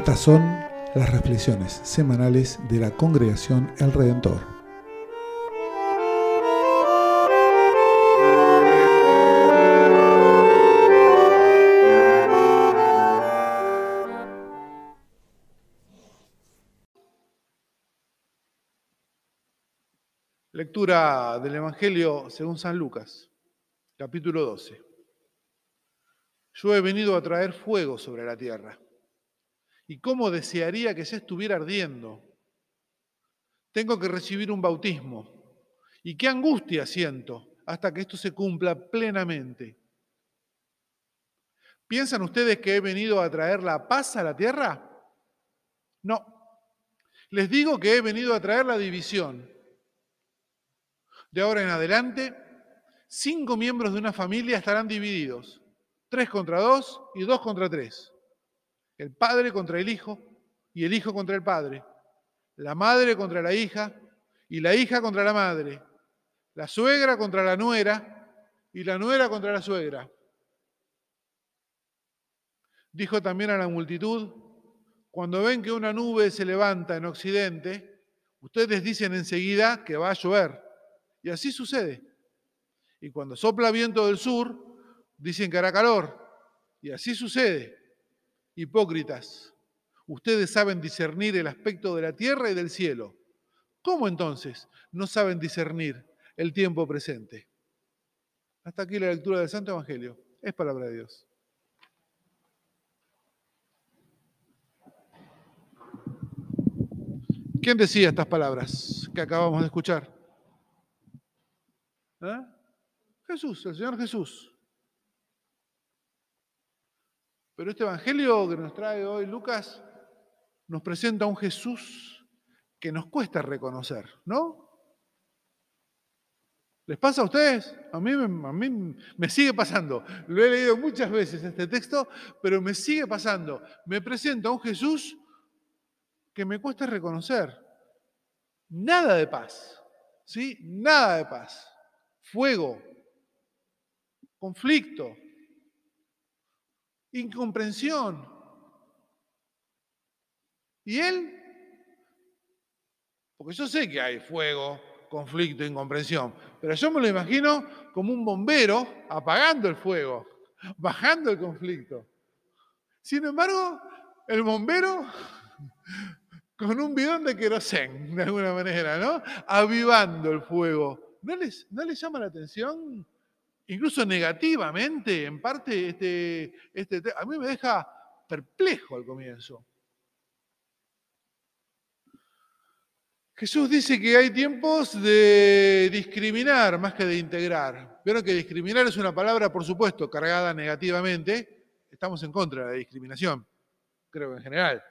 Estas son las reflexiones semanales de la congregación El Redentor. Lectura del Evangelio según San Lucas, capítulo 12. Yo he venido a traer fuego sobre la tierra y cómo desearía que se estuviera ardiendo. Tengo que recibir un bautismo. Y qué angustia siento hasta que esto se cumpla plenamente. ¿Piensan ustedes que he venido a traer la paz a la tierra? No. Les digo que he venido a traer la división. De ahora en adelante, cinco miembros de una familia estarán divididos. Tres contra dos y dos contra tres el padre contra el hijo y el hijo contra el padre, la madre contra la hija y la hija contra la madre, la suegra contra la nuera y la nuera contra la suegra. Dijo también a la multitud, cuando ven que una nube se levanta en occidente, ustedes dicen enseguida que va a llover. Y así sucede. Y cuando sopla viento del sur, dicen que hará calor. Y así sucede. Hipócritas, ustedes saben discernir el aspecto de la tierra y del cielo. ¿Cómo entonces no saben discernir el tiempo presente? Hasta aquí la lectura del Santo Evangelio. Es palabra de Dios. ¿Quién decía estas palabras que acabamos de escuchar? ¿Eh? Jesús, el Señor Jesús. Pero este Evangelio que nos trae hoy Lucas nos presenta un Jesús que nos cuesta reconocer, ¿no? ¿Les pasa a ustedes? A mí, me sigue pasando. Lo he leído muchas veces este texto, pero me sigue pasando. Me presenta un Jesús que me cuesta reconocer. Nada de paz, ¿sí? Nada de paz. Fuego, conflicto, incomprensión. ¿Y él? Porque yo sé que hay fuego, conflicto, incomprensión, pero yo me lo imagino como un bombero apagando el fuego, bajando el conflicto. Sin embargo, el bombero con un bidón de querosén, de alguna manera, ¿no? Avivando el fuego. ¿No les, ¿No les llama la atención incluso negativamente, en parte, este, este, a mí me deja perplejo al comienzo. Jesús dice que hay tiempos de discriminar más que de integrar. Vieron que discriminar es una palabra, por supuesto, cargada negativamente. Estamos en contra de la discriminación, creo en general.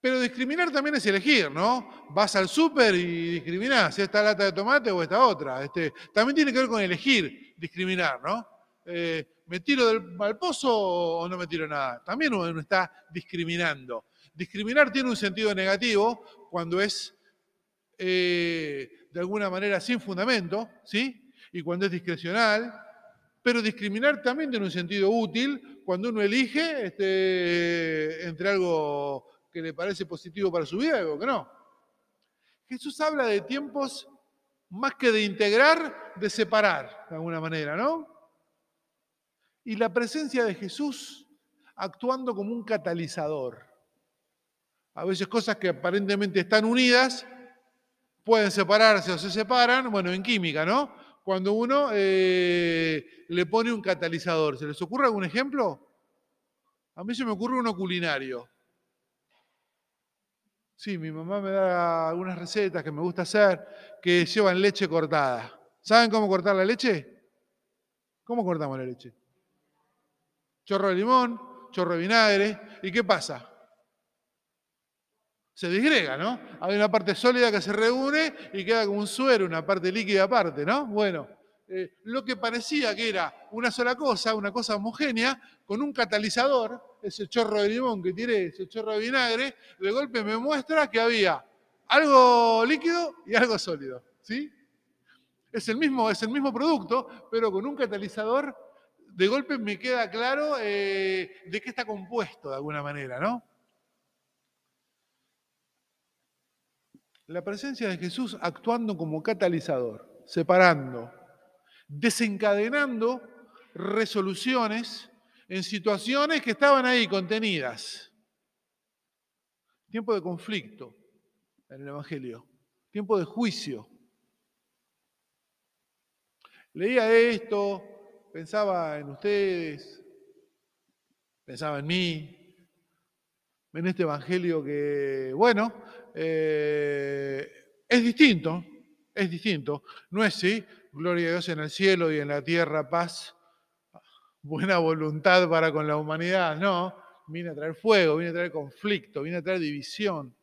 Pero discriminar también es elegir, ¿no? Vas al súper y discriminás, esta lata de tomate o esta otra. Este, también tiene que ver con elegir, discriminar, ¿no? Eh, ¿Me tiro del, al pozo o no me tiro nada? También uno está discriminando. Discriminar tiene un sentido negativo cuando es eh, de alguna manera sin fundamento, ¿sí? Y cuando es discrecional. Pero discriminar también tiene un sentido útil cuando uno elige este, entre algo que le parece positivo para su vida y algo que no. Jesús habla de tiempos más que de integrar, de separar, de alguna manera, ¿no? Y la presencia de Jesús actuando como un catalizador. A veces cosas que aparentemente están unidas pueden separarse o se separan, bueno, en química, ¿no? Cuando uno eh, le pone un catalizador. ¿Se les ocurre algún ejemplo? A mí se me ocurre uno culinario. Sí, mi mamá me da algunas recetas que me gusta hacer que llevan leche cortada. ¿Saben cómo cortar la leche? ¿Cómo cortamos la leche? Chorro de limón, chorro de vinagre. ¿Y qué pasa? Se disgrega, ¿no? Hay una parte sólida que se reúne y queda como un suero, una parte líquida aparte, ¿no? Bueno, eh, lo que parecía que era una sola cosa, una cosa homogénea, con un catalizador, ese chorro de limón que tiré, ese chorro de vinagre, de golpe me muestra que había algo líquido y algo sólido. ¿Sí? Es el mismo, es el mismo producto, pero con un catalizador de golpe me queda claro eh, de qué está compuesto de alguna manera, ¿no? La presencia de Jesús actuando como catalizador, separando, desencadenando resoluciones en situaciones que estaban ahí contenidas. Tiempo de conflicto en el Evangelio, tiempo de juicio. Leía esto, pensaba en ustedes, pensaba en mí, en este Evangelio que, bueno, eh, es distinto, es distinto. No es sí, gloria a Dios en el cielo y en la tierra paz, buena voluntad para con la humanidad, no, viene a traer fuego, viene a traer conflicto, viene a traer división.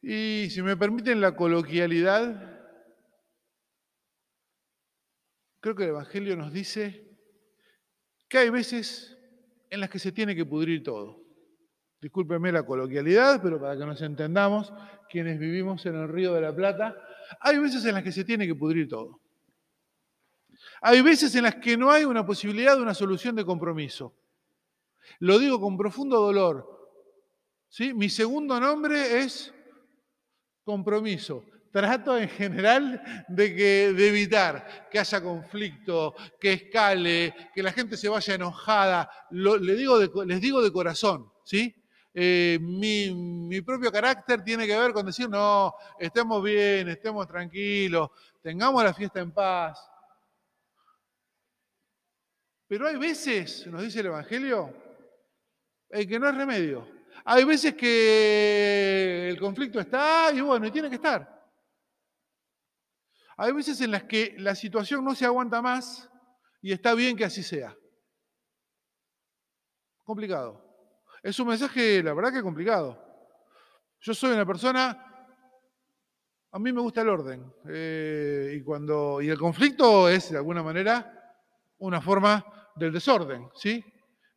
Y si me permiten la coloquialidad, creo que el Evangelio nos dice que hay veces en las que se tiene que pudrir todo. Discúlpeme la coloquialidad, pero para que nos entendamos, quienes vivimos en el Río de la Plata, hay veces en las que se tiene que pudrir todo. Hay veces en las que no hay una posibilidad de una solución de compromiso. Lo digo con profundo dolor. ¿sí? Mi segundo nombre es compromiso. Trato en general de, que, de evitar que haya conflicto, que escale, que la gente se vaya enojada. les digo de corazón, ¿sí? Eh, mi, mi, propio carácter tiene que ver con decir, no, estemos bien, estemos tranquilos, tengamos la fiesta en paz. Pero hay veces, nos dice el Evangelio, en que no es remedio. Hay veces que el conflicto está y bueno, y tiene que estar. Hay veces en las que la situación no se aguanta más y está bien que así sea. Complicado. Es un mensaje, la verdad que complicado. Yo soy una persona, a mí me gusta el orden. Eh, y, cuando, y el conflicto es, de alguna manera, una forma del desorden, ¿sí?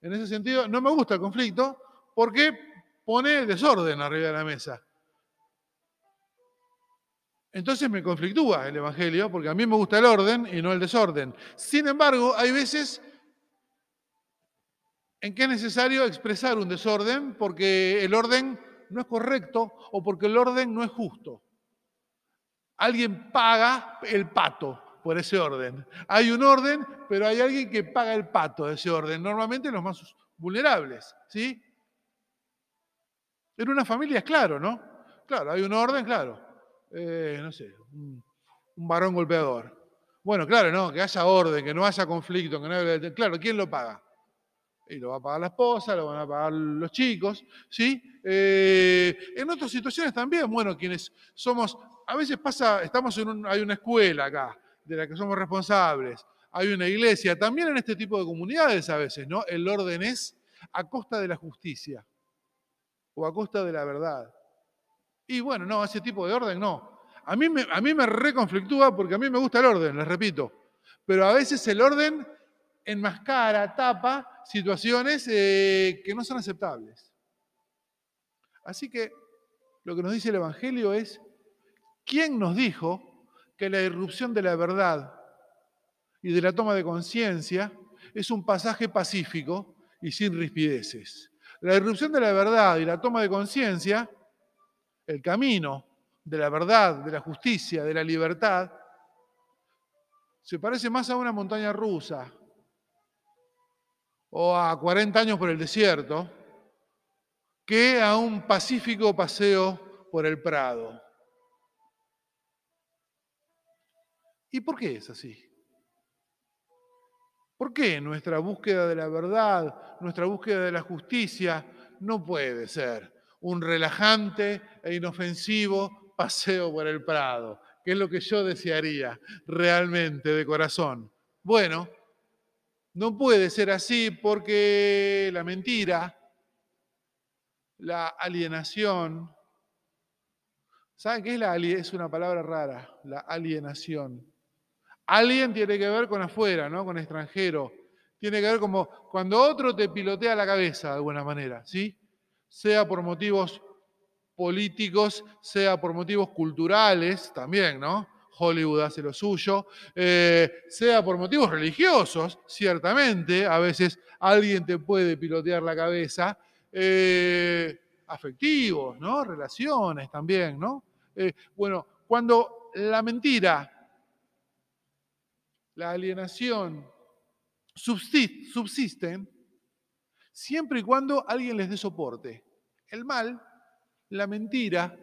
En ese sentido, no me gusta el conflicto porque pone desorden arriba de la mesa. Entonces me conflictúa el Evangelio porque a mí me gusta el orden y no el desorden. Sin embargo, hay veces en que es necesario expresar un desorden porque el orden no es correcto o porque el orden no es justo. Alguien paga el pato por ese orden. Hay un orden, pero hay alguien que paga el pato de ese orden, normalmente los más vulnerables, ¿sí? En una familia es claro, ¿no? Claro, hay un orden, claro. Eh, no sé, un, varón golpeador. Bueno, claro, no, que haya orden, que no haya conflicto, que no haya... Claro, ¿quién lo paga? Y lo va a pagar la esposa, lo van a pagar los chicos, ¿sí? Eh, en otras situaciones también, bueno, quienes somos, a veces pasa, estamos en un, hay una escuela acá, de la que somos responsables, hay una iglesia, también en este tipo de comunidades a veces, ¿no? El orden es a costa de la justicia o a costa de la verdad. Y bueno, no, ese tipo de orden no. A mí me, a mí me reconflictúa porque a mí me gusta el orden, les repito. Pero a veces el orden enmascara, tapa situaciones eh, que no son aceptables. Así que lo que nos dice el Evangelio es, ¿quién nos dijo que la irrupción de la verdad y de la toma de conciencia es un pasaje pacífico y sin rispideces. La irrupción de la verdad y la toma de conciencia, el camino de la verdad, de la justicia, de la libertad, se parece más a una montaña rusa o a 40 años por el desierto que a un pacífico paseo por el Prado. ¿Y por qué es así? ¿Por qué nuestra búsqueda de la verdad, nuestra búsqueda de la justicia no puede ser un relajante e inofensivo paseo por el Prado, que es lo que yo desearía realmente de corazón? Bueno, no puede ser así porque la mentira, la alienación, ¿saben qué es la Es una palabra rara, la alienación. Alguien tiene que ver con afuera, ¿no? Con extranjero. Tiene que ver como cuando otro te pilotea la cabeza de alguna manera, ¿sí? Sea por motivos políticos, sea por motivos culturales también, ¿no? Hollywood hace lo suyo, eh, sea por motivos religiosos, ciertamente, a veces alguien te puede pilotear la cabeza, eh, afectivos, ¿no? Relaciones también, ¿no? Eh, bueno, cuando la mentira, la alienación subsisten, siempre y cuando alguien les dé soporte. El mal, la mentira,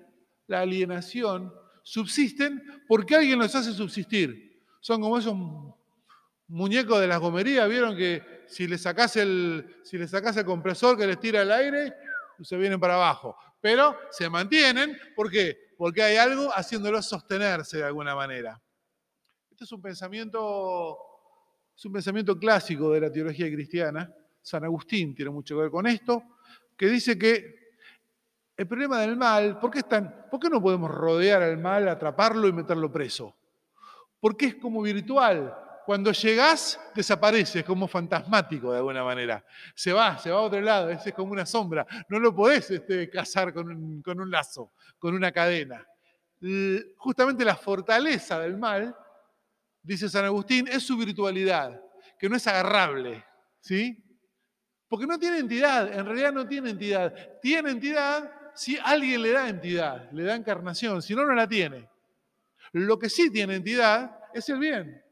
la alienación, subsisten porque alguien los hace subsistir. Son como esos muñecos de las gomerías, vieron que si le sacás el, si le el compresor que les tira el aire, se vienen para abajo. Pero se mantienen, ¿por qué? Porque hay algo haciéndolos sostenerse de alguna manera. Este es un pensamiento, es un pensamiento clásico de la teología cristiana. San Agustín tiene mucho que ver con esto, que dice que el problema del mal, ¿por qué, ¿por qué no podemos rodear al mal, atraparlo y meterlo preso? Porque es como virtual. Cuando llegás, desaparece, es como fantasmático de alguna manera. Se va, se va a otro lado, es como una sombra. No lo podés este, cazar con un lazo, con una cadena. Justamente la fortaleza del mal, dice San Agustín, es su virtualidad, que no es agarrable. ¿Sí? Porque no tiene entidad, en realidad no tiene entidad. Tiene entidad si alguien le da entidad, le da encarnación, si no, no la tiene. Lo que sí tiene entidad es el bien,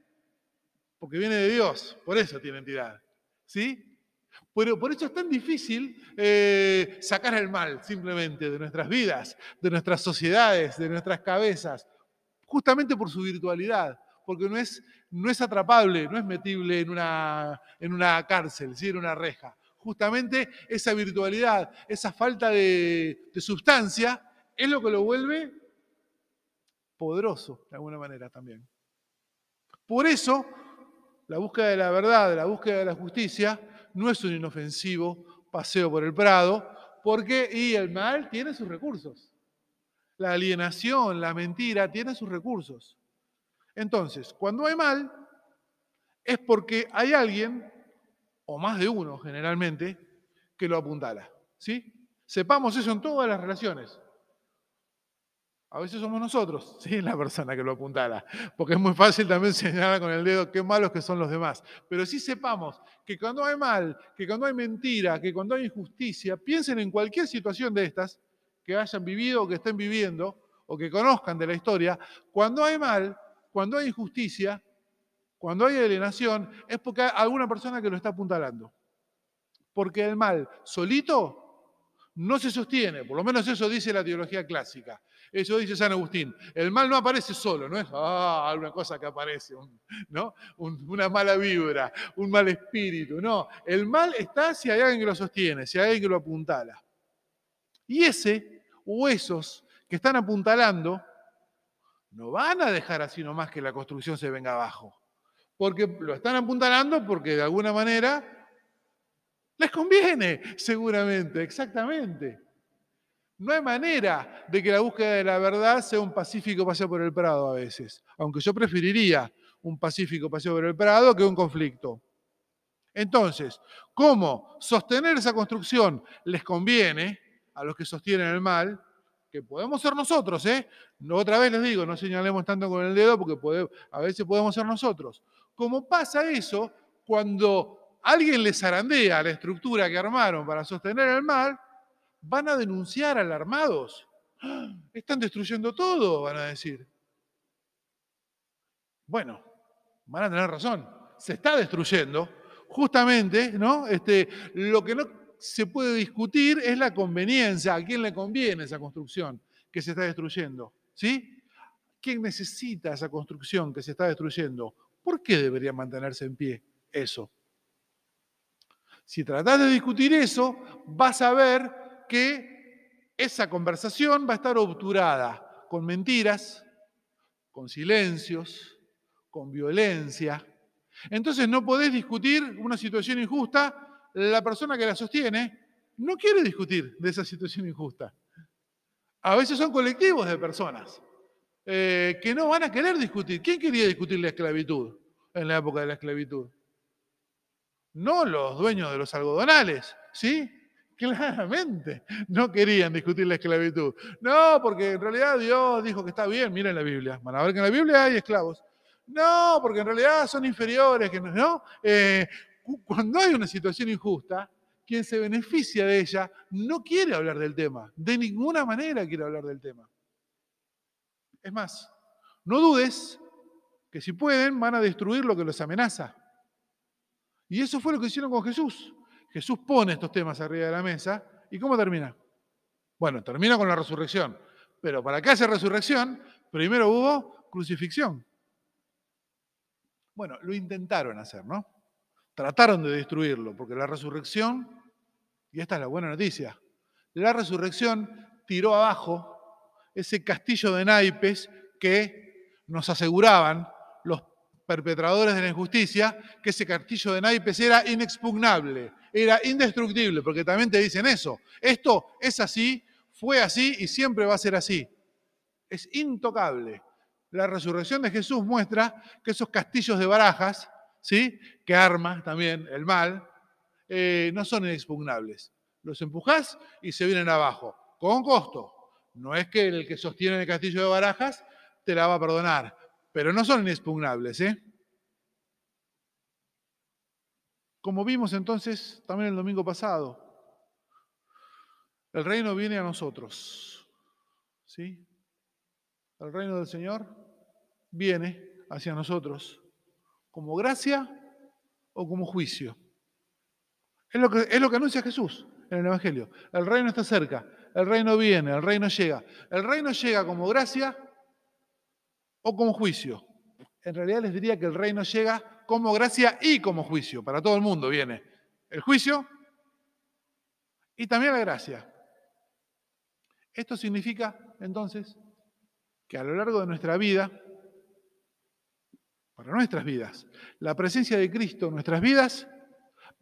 porque viene de Dios, por eso tiene entidad. ¿Sí? Pero por eso es tan difícil eh, sacar el mal simplemente de nuestras vidas, de nuestras sociedades, de nuestras cabezas, justamente por su virtualidad, porque no es, no es atrapable, no es metible en una, en una cárcel, ¿sí? en una reja justamente esa virtualidad, esa falta de, sustancia, es lo que lo vuelve poderoso, de alguna manera también. Por eso, la búsqueda de la verdad, la búsqueda de la justicia, no es un inofensivo paseo por el Prado, porque y el mal tiene sus recursos. La alienación, la mentira, tiene sus recursos. Entonces, cuando hay mal, es porque hay alguien o más de uno generalmente, que lo apuntala. ¿sí? Sepamos eso en todas las relaciones. A veces somos nosotros, ¿sí? la persona que lo apuntala, porque es muy fácil también señalar con el dedo qué malos que son los demás. Pero sí sepamos que cuando hay mal, que cuando hay mentira, que cuando hay injusticia, piensen en cualquier situación de estas que hayan vivido o que estén viviendo o que conozcan de la historia, cuando hay mal, cuando hay injusticia, cuando hay alienación, es porque hay alguna persona que lo está apuntalando. Porque el mal solito no se sostiene, por lo menos eso dice la teología clásica. Eso dice San Agustín. El mal no aparece solo, no es ah, una cosa que aparece, ¿no? una mala vibra, un mal espíritu. No, el mal está si hay alguien que lo sostiene, si hay alguien que lo apuntala. Y ese o esos que están apuntalando no van a dejar así nomás que la construcción se venga abajo porque lo están apuntalando porque de alguna manera les conviene, seguramente, exactamente. No hay manera de que la búsqueda de la verdad sea un pacífico paseo por el Prado a veces, aunque yo preferiría un pacífico paseo por el Prado que un conflicto. Entonces, ¿cómo sostener esa construcción les conviene a los que sostienen el mal? Que podemos ser nosotros, ¿eh? Otra vez les digo, no señalemos tanto con el dedo porque a veces podemos ser nosotros. Como pasa eso cuando alguien les zarandea la estructura que armaron para sostener el mal, van a denunciar alarmados. ¡Ah! Están destruyendo todo, van a decir. Bueno, van a tener razón. Se está destruyendo. Justamente, ¿no? Este, lo que no se puede discutir es la conveniencia, a quién le conviene esa construcción que se está destruyendo. ¿Sí? ¿Quién necesita esa construcción que se está destruyendo? ¿Por qué debería mantenerse en pie eso? Si tratás de discutir eso, vas a ver que esa conversación va a estar obturada con mentiras, con silencios, con violencia. Entonces no podés discutir una situación injusta. La persona que la sostiene no quiere discutir de esa situación injusta. A veces son colectivos de personas. Eh, que no van a querer discutir. ¿Quién quería discutir la esclavitud en la época de la esclavitud? No los dueños de los algodonales, ¿sí? Claramente no querían discutir la esclavitud. No, porque en realidad Dios dijo que está bien, miren la Biblia. Van a ver que en la Biblia hay esclavos. No, porque en realidad son inferiores, no. Eh, cuando hay una situación injusta, quien se beneficia de ella, no quiere hablar del tema. De ninguna manera quiere hablar del tema. Es más, no dudes que si pueden van a destruir lo que los amenaza. Y eso fue lo que hicieron con Jesús. Jesús pone estos temas arriba de la mesa. ¿Y cómo termina? Bueno, termina con la resurrección. Pero para que haya resurrección, primero hubo crucifixión. Bueno, lo intentaron hacer, ¿no? Trataron de destruirlo, porque la resurrección, y esta es la buena noticia, la resurrección tiró abajo ese castillo de naipes que nos aseguraban los perpetradores de la injusticia, que ese castillo de naipes era inexpugnable, era indestructible, porque también te dicen eso. Esto es así, fue así y siempre va a ser así. Es intocable. La resurrección de Jesús muestra que esos castillos de barajas ¿sí? que arma también el mal, eh, no son inexpugnables. Los empujás y se vienen abajo, con costo. No es que el que sostiene el castillo de barajas te la va a perdonar, pero no son inexpugnables. ¿eh? Como vimos entonces también el domingo pasado, el reino viene a nosotros. ¿Sí? El reino del Señor viene hacia nosotros como gracia o como juicio. Es lo, que, es lo que anuncia Jesús en el Evangelio. El reino está cerca, el reino viene, el reino llega. El reino llega como gracia o como juicio. En realidad les diría que el reino llega como gracia y como juicio. Para todo el mundo viene el juicio y también la gracia. Esto significa entonces que a lo largo de nuestra vida para nuestras vidas. La presencia de Cristo en nuestras vidas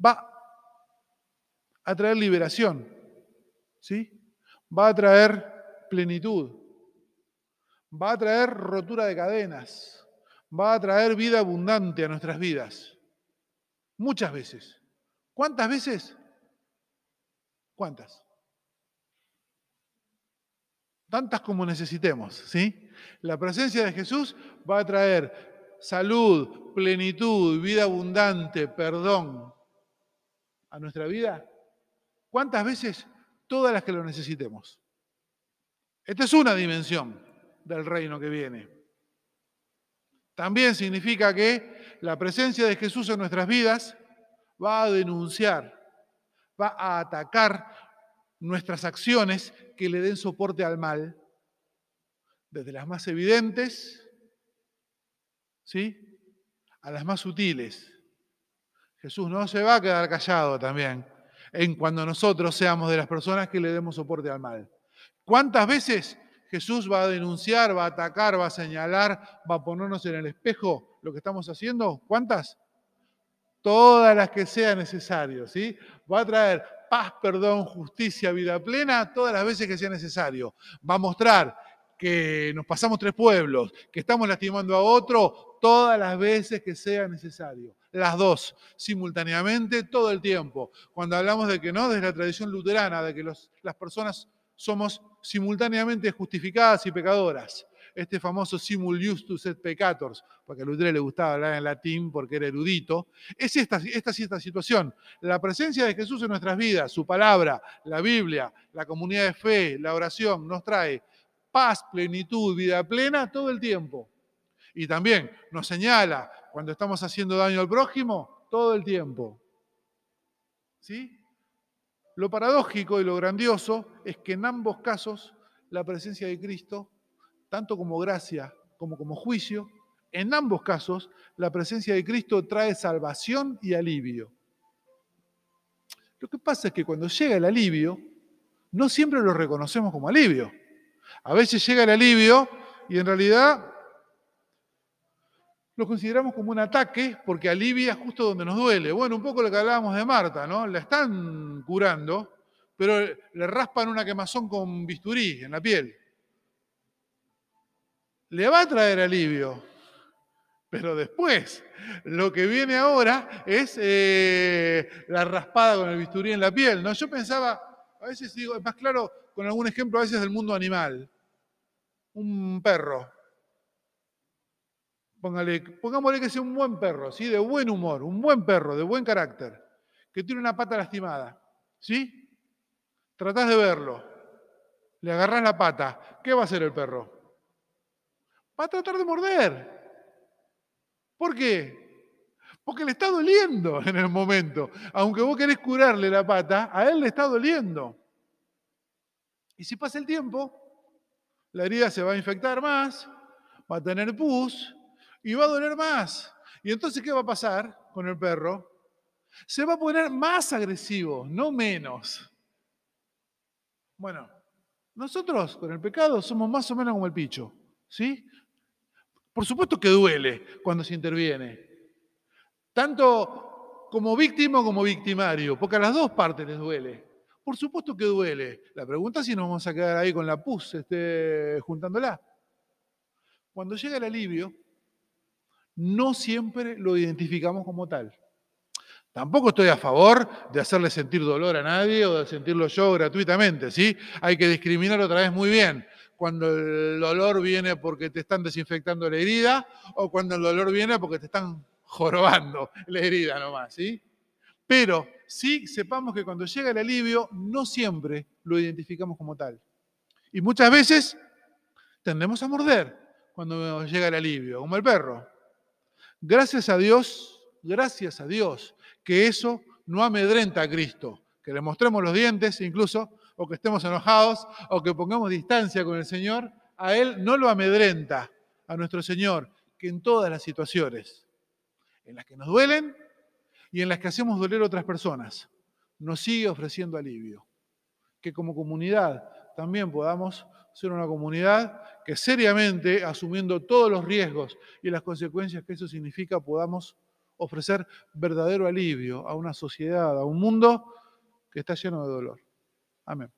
va a traer liberación, ¿sí? va a traer plenitud, va a traer rotura de cadenas, va a traer vida abundante a nuestras vidas. Muchas veces. ¿Cuántas veces? ¿Cuántas? Tantas como necesitemos, ¿sí? La presencia de Jesús va a traer salud, plenitud, vida abundante, perdón a nuestra vida? ¿Cuántas veces? Todas las que lo necesitemos. Esta es una dimensión del reino que viene. También significa que la presencia de Jesús en nuestras vidas va a denunciar, va a atacar nuestras acciones que le den soporte al mal, desde las más evidentes ¿sí? A las más sutiles. Jesús no se va a quedar callado también en cuando nosotros seamos de las personas que le demos soporte al mal. ¿Cuántas veces Jesús va a denunciar, va a atacar, va a señalar, va a ponernos en el espejo lo que estamos haciendo? ¿Cuántas? Todas las que sea necesario, ¿sí? Va a traer paz, perdón, justicia, vida plena, todas las veces que sea necesario. Va a mostrar que nos pasamos tres pueblos, que estamos lastimando a otro todas las veces que sea necesario. Las dos, simultáneamente, todo el tiempo. Cuando hablamos de que no, desde la tradición luterana, de que las personas somos simultáneamente justificadas y pecadoras. Este famoso simul justus et peccators, porque a Lutero le gustaba hablar en latín porque era erudito, es esta, esta, esta situación. La presencia de Jesús en nuestras vidas, su palabra, la Biblia, la comunidad de fe, la oración, nos trae paz, plenitud, vida plena todo el tiempo. Y también nos señala cuando estamos haciendo daño al prójimo todo el tiempo. ¿Sí? Lo paradójico y lo grandioso es que en ambos casos la presencia de Cristo, tanto como gracia como como juicio, en ambos casos la presencia de Cristo trae salvación y alivio. Lo que pasa es que cuando llega el alivio, no siempre lo reconocemos como alivio. A veces llega el alivio y en realidad lo consideramos como un ataque porque alivia justo donde nos duele. Bueno, un poco lo que hablábamos de Marta, ¿no? La están curando, pero le raspan una quemazón con bisturí en la piel. Le va a traer alivio, pero después, lo que viene ahora es eh, la raspada con el bisturí en la piel. ¿no? Yo pensaba, a veces digo, es más claro con algún ejemplo a veces del mundo animal un perro. Póngale, pongámosle que sea un buen perro, ¿sí? de buen humor, un buen perro, de buen carácter, que tiene una pata lastimada. ¿Sí? Tratás de verlo. Le agarrás la pata. ¿Qué va a hacer el perro? Va a tratar de morder. ¿Por qué? Porque le está doliendo en el momento. Aunque vos querés curarle la pata, a él le está doliendo. Y si pasa el tiempo, la herida se va a infectar más, va a tener pus y va a doler más. Y entonces, ¿qué va a pasar con el perro? Se va a poner más agresivo, no menos. Bueno, nosotros con el pecado somos más o menos como el picho, ¿sí? Por supuesto que duele cuando se interviene, tanto como víctima como victimario, porque a las dos partes les duele. Por supuesto que duele. La pregunta es si nos vamos a quedar ahí con la pus este, juntándola. Cuando llega el alivio, no siempre lo identificamos como tal. Tampoco estoy a favor de hacerle sentir dolor a nadie o de sentirlo yo gratuitamente, ¿sí? Hay que discriminar otra vez muy bien cuando el dolor viene porque te están desinfectando la herida o cuando el dolor viene porque te están jorobando la herida nomás, ¿sí? Pero sí sepamos que cuando llega el alivio no siempre lo identificamos como tal. Y muchas veces tendemos a morder cuando llega el alivio, como el perro. Gracias a Dios, gracias a Dios, que eso no amedrenta a Cristo, que le mostremos los dientes incluso, o que estemos enojados, o que pongamos distancia con el Señor, a Él no lo amedrenta, a nuestro Señor, que en todas las situaciones, en las que nos duelen y en las que hacemos doler a otras personas, nos sigue ofreciendo alivio. Que como comunidad también podamos ser una comunidad que seriamente, asumiendo todos los riesgos y las consecuencias que eso significa, podamos ofrecer verdadero alivio a una sociedad, a un mundo que está lleno de dolor. Amén.